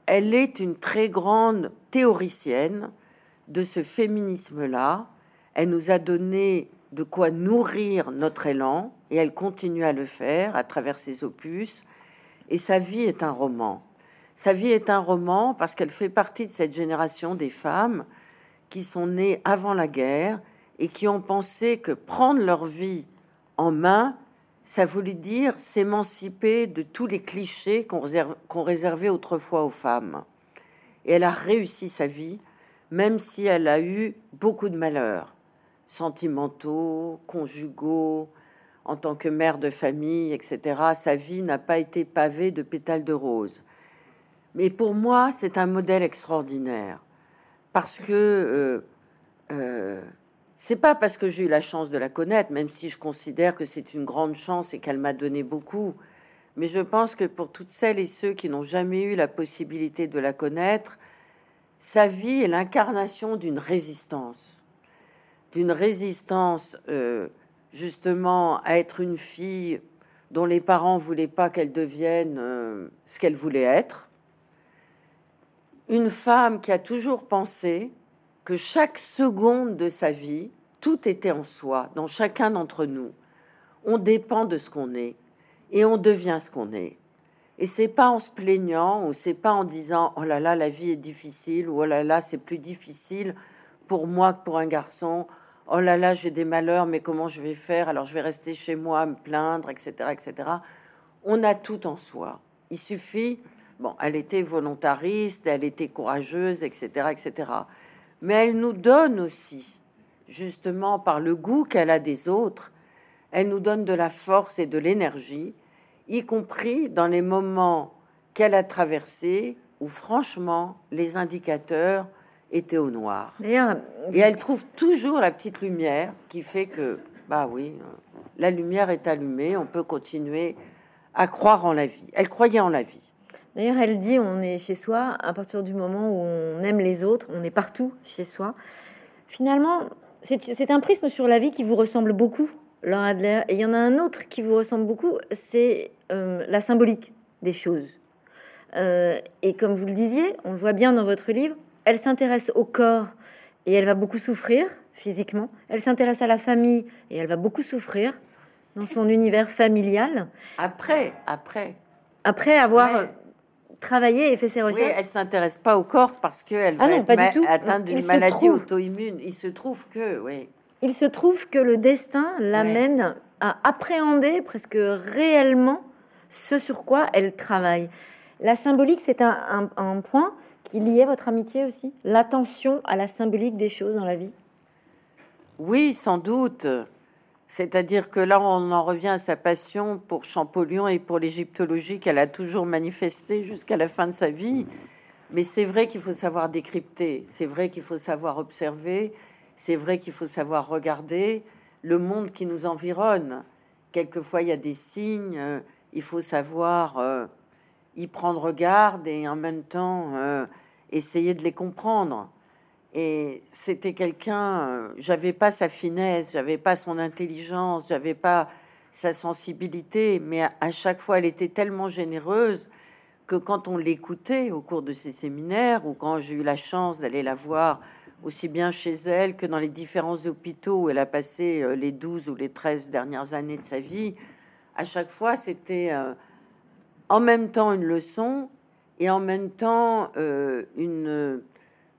elle est une très grande théoricienne de ce féminisme-là. Elle nous a donné de quoi nourrir notre élan et elle continue à le faire à travers ses opus. Et sa vie est un roman. Sa vie est un roman parce qu'elle fait partie de cette génération des femmes qui sont nées avant la guerre et qui ont pensé que prendre leur vie en main, ça voulait dire s'émanciper de tous les clichés qu'on réservait autrefois aux femmes. Et elle a réussi sa vie, même si elle a eu beaucoup de malheurs sentimentaux, conjugaux, en tant que mère de famille, etc. Sa vie n'a pas été pavée de pétales de rose. Mais pour moi, c'est un modèle extraordinaire parce que euh, euh, c'est pas parce que j'ai eu la chance de la connaître, même si je considère que c'est une grande chance et qu'elle m'a donné beaucoup. Mais je pense que pour toutes celles et ceux qui n'ont jamais eu la possibilité de la connaître, sa vie est l'incarnation d'une résistance, d'une résistance euh, justement à être une fille dont les parents voulaient pas qu'elle devienne euh, ce qu'elle voulait être, une femme qui a toujours pensé que chaque seconde de sa vie, tout était en soi, dans chacun d'entre nous. On dépend de ce qu'on est et on devient ce qu'on est. Et c'est pas en se plaignant ou c'est pas en disant oh là là la vie est difficile ou oh là là c'est plus difficile pour moi que pour un garçon. Oh là là j'ai des malheurs mais comment je vais faire? Alors je vais rester chez moi me plaindre etc etc. On a tout en soi. Il suffit bon elle était volontariste elle était courageuse etc etc. Mais elle nous donne aussi justement par le goût qu'elle a des autres elle nous donne de la force et de l'énergie y compris dans les moments qu'elle a traversés où franchement les indicateurs étaient au noir. Et elle trouve toujours la petite lumière qui fait que, bah oui, la lumière est allumée, on peut continuer à croire en la vie. Elle croyait en la vie. D'ailleurs, elle dit on est chez soi à partir du moment où on aime les autres, on est partout chez soi. Finalement, c'est un prisme sur la vie qui vous ressemble beaucoup, Laure Adler. Et il y en a un autre qui vous ressemble beaucoup, c'est euh, la symbolique des choses. Euh, et comme vous le disiez, on le voit bien dans votre livre, elle s'intéresse au corps et elle va beaucoup souffrir physiquement. Elle s'intéresse à la famille et elle va beaucoup souffrir dans son univers familial. Après, après. Après avoir travaillé et fait ses recherches. elle s'intéresse pas au corps parce qu'elle ah va non, tout. atteinte d'une maladie auto-immune. Il se trouve que, oui. Il se trouve que le destin l'amène à appréhender presque réellement ce sur quoi elle travaille. La symbolique, c'est un, un, point qui liait votre amitié aussi? L'attention à la symbolique des choses dans la vie? Oui, sans doute. C'est-à-dire que là, on en revient à sa passion pour Champollion et pour l'égyptologie qu'elle a toujours manifestée jusqu'à la fin de sa vie. Mais c'est vrai qu'il faut savoir décrypter, c'est vrai qu'il faut savoir observer, c'est vrai qu'il faut savoir regarder le monde qui nous environne. Quelquefois, il y a des signes, euh, il faut savoir euh, y prendre garde et en même temps euh, essayer de les comprendre. Et c'était quelqu'un, euh, j'avais pas sa finesse, j'avais pas son intelligence, j'avais pas sa sensibilité, mais à, chaque fois elle était tellement généreuse que quand on l'écoutait au cours de ses séminaires ou quand j'ai eu la chance d'aller la voir aussi bien chez elle que dans les différents hôpitaux où elle a passé euh, les 12 ou les 13 dernières années de sa vie, à chaque fois c'était euh, en même temps une leçon et en même temps une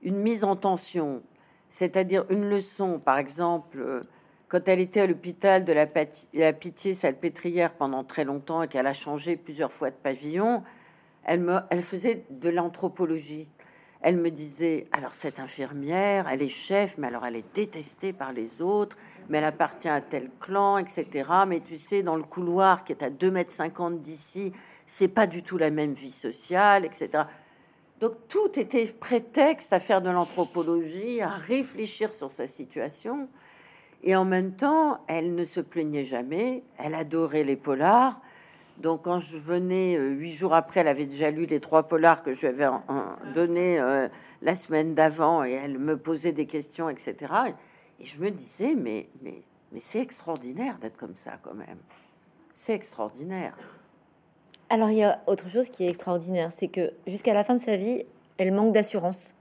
une mise en tension, c'est-à-dire une leçon, par exemple, euh, quand elle était à l'hôpital de la, la pitié salpêtrière pendant très longtemps et qu'elle a changé plusieurs fois de pavillon, elle, me, elle faisait de l'anthropologie. Elle me disait, alors cette infirmière, elle est chef, mais alors elle est détestée par les autres, mais elle appartient à tel clan, etc. Mais tu sais, dans le couloir qui est à 2 mètres 50 d'ici, c'est pas du tout la même vie sociale, etc. Donc tout était prétexte à faire de l'anthropologie, à réfléchir sur sa situation. Et en même temps, elle ne se plaignait jamais, elle adorait les polars. Donc quand je venais euh, huit jours après, elle avait déjà lu les trois polars que je lui avais donné euh, la semaine d'avant et elle me posait des questions, etc. Et je me disais, mais, mais, mais c'est extraordinaire d'être comme ça quand même. C'est extraordinaire. Alors, il y a autre chose qui est extraordinaire, c'est que jusqu'à la fin de sa vie, elle manque d'assurance.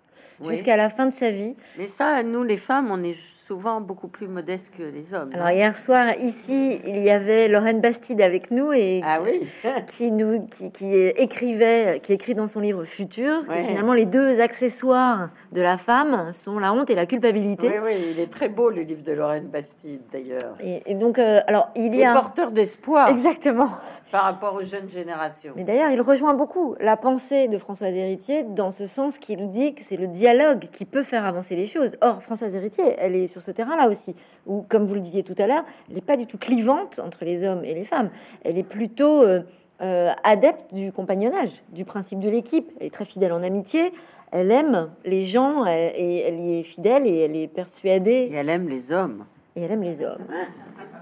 Jusqu'à la fin de sa vie. Mais ça, nous, les femmes, on est souvent beaucoup plus modestes que les hommes. Alors, hier soir, ici, il y avait Lorraine Bastide avec nous et ah oui qui, nous, qui, écrivait, qui écrit dans son livre Futur, que finalement, les deux accessoires de la femme sont la honte et la culpabilité. Oui, oui, il est très beau, le livre de Lorraine Bastide, d'ailleurs. Et, donc, euh, alors, il y a. porteur d'espoir. Exactement par rapport aux jeunes générations. Mais d'ailleurs, il rejoint beaucoup la pensée de Françoise Héritier dans ce sens qu'il dit que c'est le dialogue qui peut faire avancer les choses. Or, Françoise Héritier, elle est sur ce terrain-là aussi, où, comme vous le disiez tout à l'heure, elle n'est pas du tout clivante entre les hommes et les femmes. Elle est plutôt euh, euh, adepte du compagnonnage, du principe de l'équipe. Elle est très fidèle en amitié. Elle aime les gens et elle y est fidèle et elle est persuadée. Et elle aime les hommes. Et elle aime les hommes.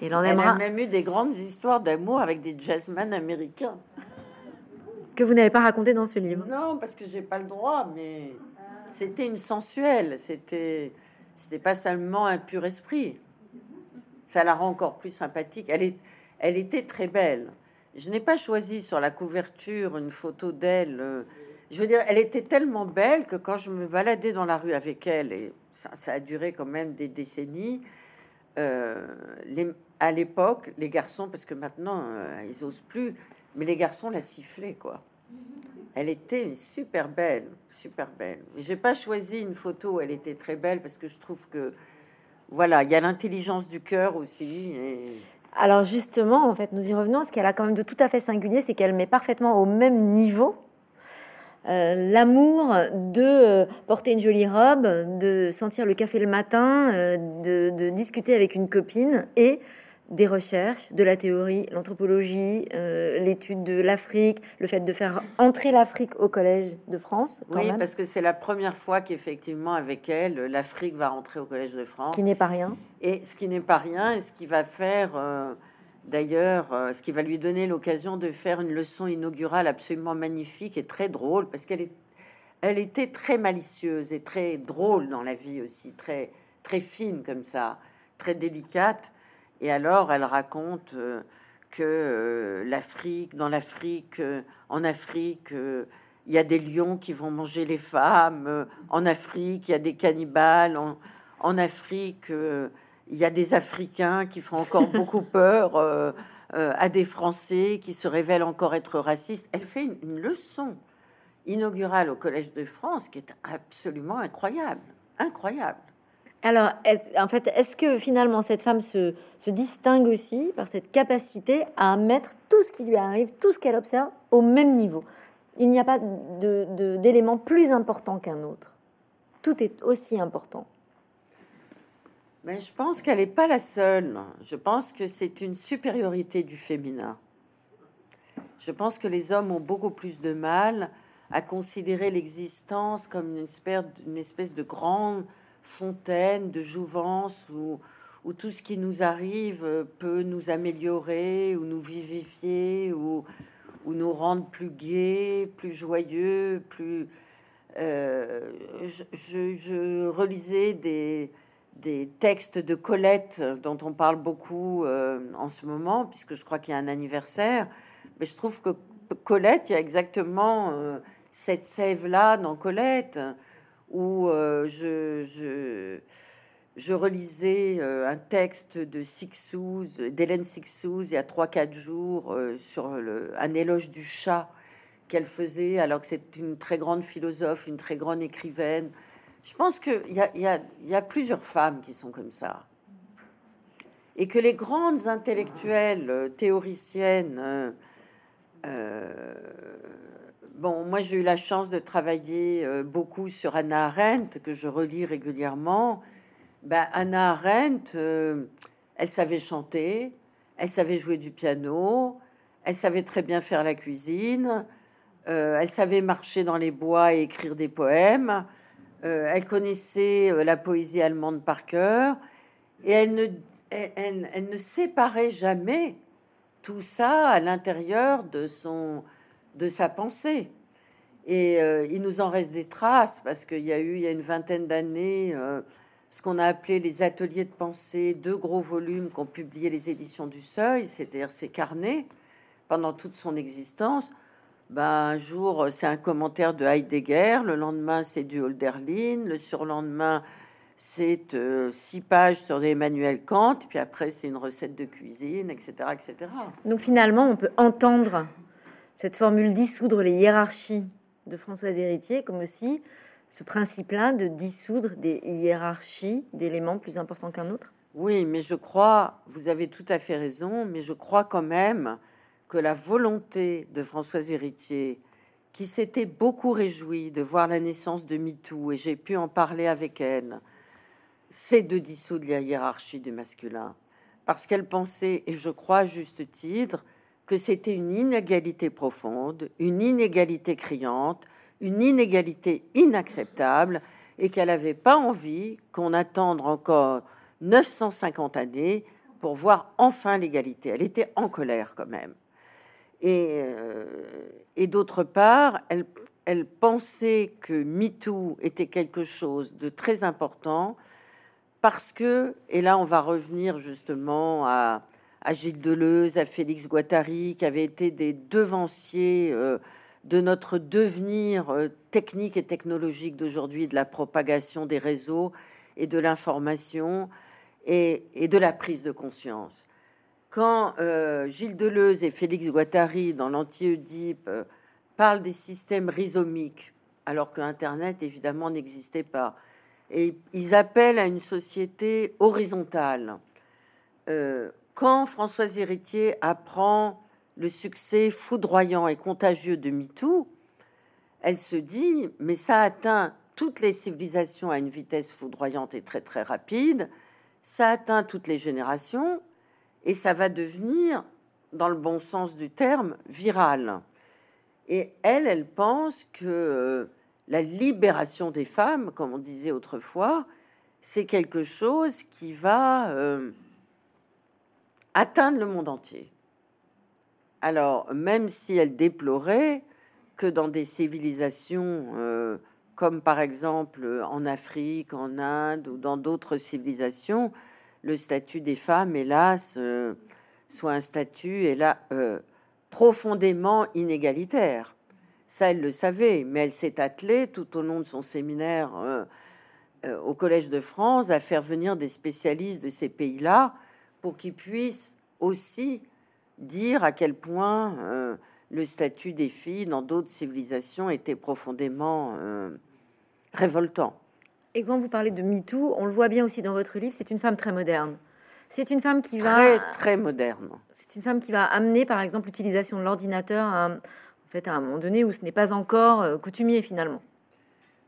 Elle a même eu des grandes histoires d'amour avec des jazzmen américains. Que vous n'avez pas raconté dans ce livre Non, parce que j'ai pas le droit, mais c'était une sensuelle. C'était, c'était pas seulement un pur esprit. Ça la rend encore plus sympathique. Elle, est, elle était très belle. Je n'ai pas choisi sur la couverture une photo d'elle. Euh, je veux dire, elle était tellement belle que quand je me baladais dans la rue avec elle, et ça, ça a duré quand même des décennies, les, à l'époque, les garçons, parce que maintenant euh, ils osent plus, mais les garçons la sifflaient quoi. Elle était super belle, super belle. J'ai pas choisi une photo elle était très belle parce que je trouve que voilà, il y a l'intelligence du cœur aussi. Alors justement, en fait, nous y revenons. Ce qu'elle a quand même de tout à fait singulier, c'est qu'elle met parfaitement au même niveau euh, l'amour de euh, porter une jolie robe, de sentir le café le matin, de, de, discuter avec une copine et des recherches, de la théorie, l'anthropologie, euh, l'étude de l'Afrique, le fait de faire entrer l'Afrique au Collège de France. oui, parce que c'est la première fois qu'effectivement, avec elle, l'Afrique va rentrer au Collège de France. Ce qui n'est pas rien. Et ce qui n'est pas rien, et ce qui va faire, euh, d'ailleurs, euh, ce qui va lui donner l'occasion de faire une leçon inaugurale absolument magnifique et très drôle, parce qu'elle elle était très malicieuse et très drôle dans la vie aussi, très, très fine comme ça, très délicate. Et alors, elle raconte euh, que euh, l'Afrique, dans l'Afrique, en Afrique, il y a des lions qui vont manger les femmes. en Afrique, il y a des cannibales. En, Afrique, il y a des Africains qui font encore beaucoup peur à des Français qui se révèlent encore être racistes. Elle fait une leçon inaugurale au Collège de France qui est absolument incroyable, incroyable. Alors, en fait, est-ce que finalement cette femme se, distingue aussi par cette capacité à mettre tout ce qui lui arrive, tout ce qu'elle observe, au même niveau? Il n'y a pas d'élément plus important qu'un autre. Tout est aussi important. Mais je pense qu'elle n'est pas la seule. Je pense que c'est une supériorité du féminin. Je pense que les hommes ont beaucoup plus de mal à considérer l'existence comme une espèce, de grande fontaine de jouvence où, tout ce qui nous arrive peut nous améliorer ou nous vivifier ou, ou nous rendre plus gais, plus joyeux, plus... Euh, je, relisais des, des, textes de Colette dont on parle beaucoup euh, en ce moment, puisque je crois qu'il y a un anniversaire, mais je trouve que Colette, il y a exactement euh, cette sève-là dans Colette, où euh, je, je, relisais euh, un texte de Sixouz, d'Hélène Sixouz, il y a 3-4 jours, sur un éloge du chat qu'elle faisait, alors que c'est une très grande philosophe, une très grande écrivaine. Je pense qu'il y a, plusieurs femmes qui sont comme ça. Et que les grandes intellectuelles, théoriciennes, Bon, moi j'ai eu la chance de travailler euh, beaucoup sur Anna Arendt, que je relis régulièrement. Ben, Anna Arendt, euh, elle savait chanter, elle savait jouer du piano, elle savait très bien faire la cuisine, euh, elle savait marcher dans les bois et écrire des poèmes, elle connaissait la poésie allemande par cœur, et elle ne, séparait jamais tout ça à l'intérieur de de sa pensée. Et euh, il nous en reste des traces parce qu'il y a eu, il y a une vingtaine d'années, euh, ce qu'on a appelé les ateliers de pensée, deux gros volumes qu'ont publié les éditions du Seuil, c'est-à-dire ses carnets, pendant toute son existence. Ben, un jour, c'est un commentaire de Heidegger, le lendemain, c'est du Hölderlin, le surlendemain, c'est euh, six pages sur Emmanuel Kant, puis après, c'est une recette de cuisine, etc., etc. Donc finalement, on peut entendre cette formule dissoudre les hiérarchies de Françoise Héritier, comme aussi ce principe-là de dissoudre des hiérarchies d'éléments plus importants qu'un autre? Oui, mais je crois, vous avez tout à fait raison, mais je crois quand même que la volonté de Françoise Héritier, qui s'était beaucoup réjouie de voir la naissance de MeToo, et j'ai pu en parler avec elle, c'est de dissoudre la hiérarchie du masculin. Parce qu'elle pensait, et je crois à juste titre, que c'était une inégalité profonde, une inégalité criante, une inégalité inacceptable, et qu'elle n'avait pas envie qu'on attende encore 950 années pour voir enfin l'égalité. Elle était en colère quand même. Et, euh, et d'autre part, elle, pensait que MeToo était quelque chose de très important parce que, et là on va revenir justement à, à Gilles Deleuze, à Félix Guattari, qui avaient été des devanciers euh, de notre devenir euh, technique et technologique d'aujourd'hui, de la propagation des réseaux et de l'information et, de la prise de conscience. Quand euh, Gilles Deleuze et Félix Guattari, dans l'anti-Oedipe, parlent des systèmes rhizomiques, alors que Internet, évidemment, n'existait pas, et ils appellent à une société horizontale. Quand Françoise Héritier apprend le succès foudroyant et contagieux de MeToo, elle se dit, mais ça atteint toutes les civilisations à une vitesse foudroyante et très très rapide, ça atteint toutes les générations, et ça va devenir, dans le bon sens du terme, viral. Et elle, elle pense que euh, la libération des femmes, comme on disait autrefois, c'est quelque chose qui va... Euh, atteindre le monde entier. Alors, même si elle déplorait que dans des civilisations euh, comme par exemple en Afrique, en Inde ou dans d'autres civilisations, le statut des femmes, hélas, euh, soit un statut là euh, profondément inégalitaire. Ça, elle le savait, mais elle s'est attelée tout au long de son séminaire au Collège de France à faire venir des spécialistes de ces pays-là pour qu'ils puissent aussi dire à quel point euh, le statut des filles dans d'autres civilisations était profondément euh, révoltant. Et quand vous parlez de MeToo, on le voit bien aussi dans votre livre, c'est une femme très moderne. C'est une femme qui va très très moderne. C'est une femme qui va amener, par exemple, l'utilisation de l'ordinateur à, en fait, à un moment donné où ce n'est pas encore euh, coutumier finalement.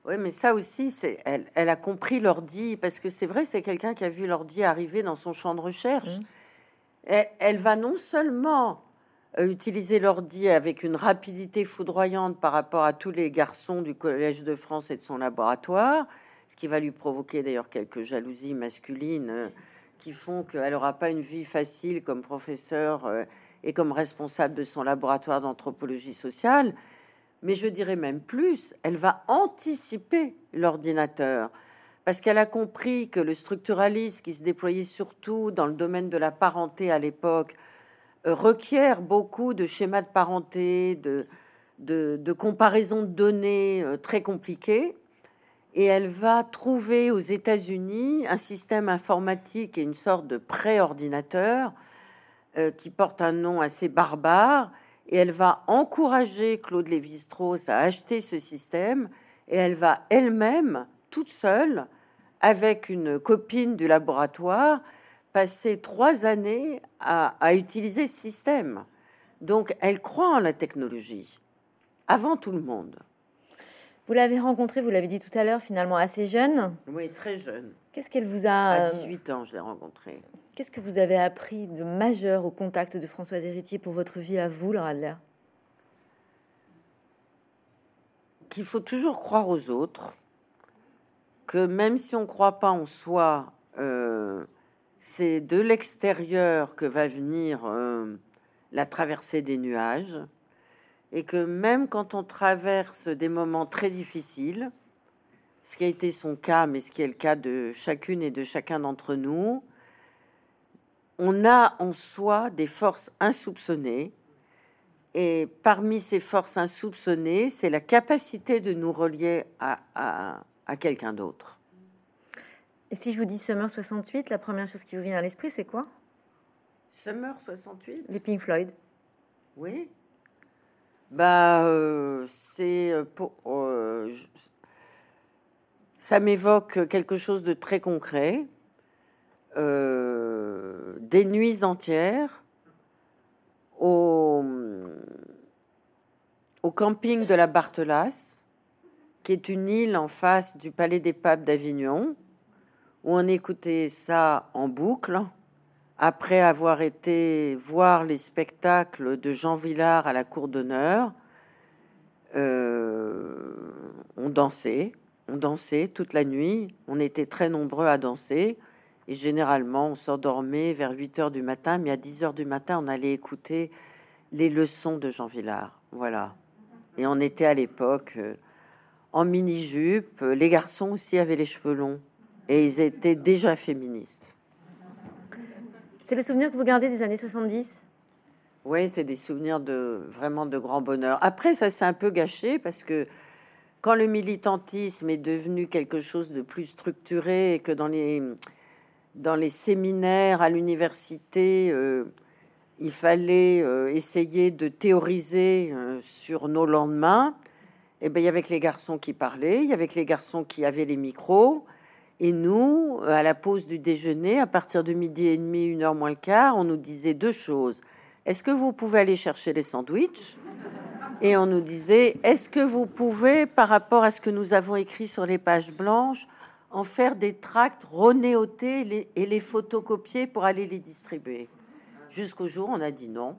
Oui, mais ça aussi, c'est elle, elle, a compris l'ordi parce que c'est vrai, c'est quelqu'un qui a vu l'ordi arriver dans son champ de recherche. Mmh. Elle, va non seulement euh, utiliser l'ordi avec une rapidité foudroyante par rapport à tous les garçons du Collège de France et de son laboratoire, ce qui va lui provoquer d'ailleurs quelques jalousies masculines euh, qui font qu'elle n'aura pas une vie facile comme professeur euh, et comme responsable de son laboratoire d'anthropologie sociale. Mais je dirais même plus, elle va anticiper l'ordinateur parce qu'elle a compris que le structuralisme qui se déployait surtout dans le domaine de la parenté à l'époque euh, requiert beaucoup de schémas de parenté, de, de, de comparaison de données très compliquées et elle va trouver aux États-Unis un système informatique et une sorte de pré-ordinateur euh, qui porte un nom assez barbare. Et elle va encourager Claude Lévi-Strauss à acheter ce système et elle va elle-même, toute seule, avec une copine du laboratoire, passer trois années à, à utiliser ce système. Donc elle croit en la technologie, avant tout le monde. Vous l'avez rencontrée, vous l'avez dit tout à l'heure, finalement assez jeune. Oui, très jeune. Qu'est-ce qu'elle vous a... À 18 ans, je l'ai rencontrée. Qu'est-ce que vous avez appris de majeur au contact de Françoise Héritier pour votre vie à vous, Laura Adler? Qu'il faut toujours croire aux autres, que même si on ne croit pas en soi, euh, c'est de l'extérieur que va venir euh, la traversée des nuages et que même quand on traverse des moments très difficiles, ce qui a été son cas, mais ce qui est le cas de chacune et de chacun d'entre nous, on a en soi des forces insoupçonnées. Et parmi ces forces insoupçonnées, c'est la capacité de nous relier à, à, quelqu'un d'autre. Et si je vous dis Summer 68, la première chose qui vous vient à l'esprit, c'est quoi? Summer 68 Les Pink Floyd. Oui, bah, euh, c'est euh, pour. Euh, ça m'évoque quelque chose de très concret. des nuits entières au, camping de la Barthelasse, qui est une île en face du Palais des Papes d'Avignon, où on écoutait ça en boucle après avoir été voir les spectacles de Jean Villard à la cour d'honneur, euh, on dansait, on dansait toute la nuit, on était très nombreux à danser, et généralement on s'endormait vers 8 heures du matin, mais à 10 heures du matin on allait écouter les leçons de Jean Villard, voilà. Et on était à l'époque euh, en mini-jupe, les garçons aussi avaient les cheveux longs, et ils étaient déjà féministes. C'est le souvenir que vous gardez des années 70 Oui, c'est des souvenirs de vraiment de grand bonheur. Après, ça s'est un peu gâché parce que quand le militantisme est devenu quelque chose de plus structuré et que dans les, dans les séminaires à l'université, euh, il fallait euh, essayer de théoriser euh, sur nos lendemains, et eh ben, il y avait les garçons qui parlaient, il y avait les garçons qui avaient les micros, et nous, à la pause du déjeuner, à partir de midi et demi, une heure moins le quart, on nous disait deux choses. Est-ce que vous pouvez aller chercher les sandwichs? Et on nous disait, est-ce que vous pouvez, par rapport à ce que nous avons écrit sur les pages blanches, en faire des tracts renéotés et les photocopier pour aller les distribuer? Jusqu'au jour, on a dit non.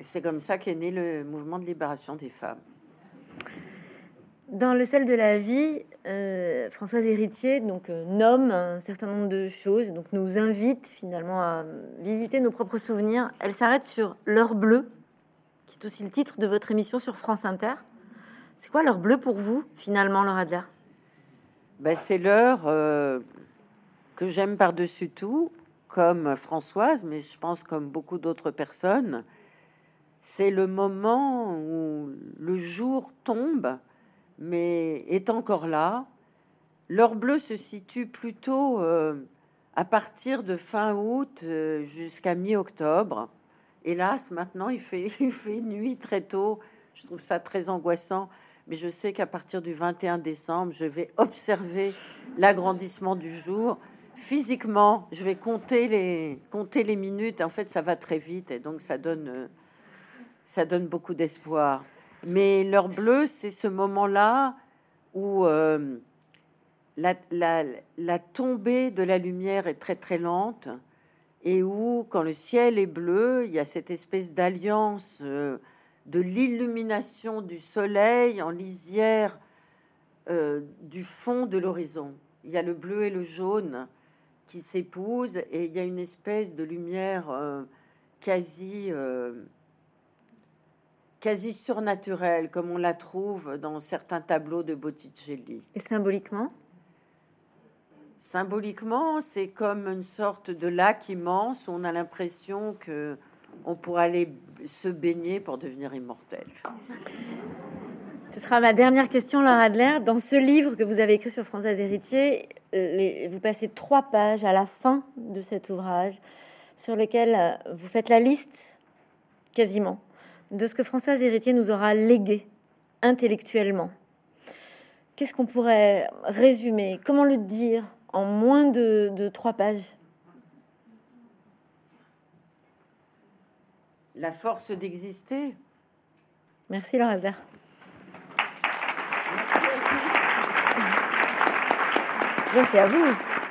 C'est comme ça qu'est né le mouvement de libération des femmes. Dans le sel de la vie, euh, Françoise Héritier donc, euh, nomme un certain nombre de choses, donc nous invite finalement à visiter nos propres souvenirs. Elle s'arrête sur L'heure bleue, qui est aussi le titre de votre émission sur France Inter. C'est quoi l'heure bleue pour vous, finalement, Laura Adler? Ben, C'est l'heure euh, que j'aime par-dessus tout, comme Françoise, mais je pense comme beaucoup d'autres personnes. C'est le moment où le jour tombe mais est encore là. L'heure bleue se situe plutôt euh, à partir de fin août euh, jusqu'à mi-octobre. Hélas, maintenant, il fait, nuit très tôt. Je trouve ça très angoissant. Mais je sais qu'à partir du 21 décembre, je vais observer l'agrandissement du jour. Physiquement, je vais compter les, minutes. En fait, ça va très vite et donc ça donne, ça donne beaucoup d'espoir. Mais l'heure bleue, c'est ce moment-là où euh, la, tombée de la lumière est très très lente et où, quand le ciel est bleu, il y a cette espèce d'alliance euh, de l'illumination du soleil en lisière euh, du fond de l'horizon. Il y a le bleu et le jaune qui s'épousent et il y a une espèce de lumière quasi quasi surnaturelle comme on la trouve dans certains tableaux de Botticelli. Et symboliquement? Symboliquement, c'est comme une sorte de lac immense où on a l'impression que on pourrait aller se baigner pour devenir immortel. Ce sera ma dernière question, Laura Adler. Dans ce livre que vous avez écrit sur Françoise Héritier, vous passez trois pages à la fin de cet ouvrage sur lequel euh, vous faites la liste, quasiment, de ce que Françoise Héritier nous aura légué intellectuellement. Qu'est-ce qu'on pourrait résumer? Comment le dire en moins de, trois pages? La force d'exister. Merci Laura Albert. Merci à vous.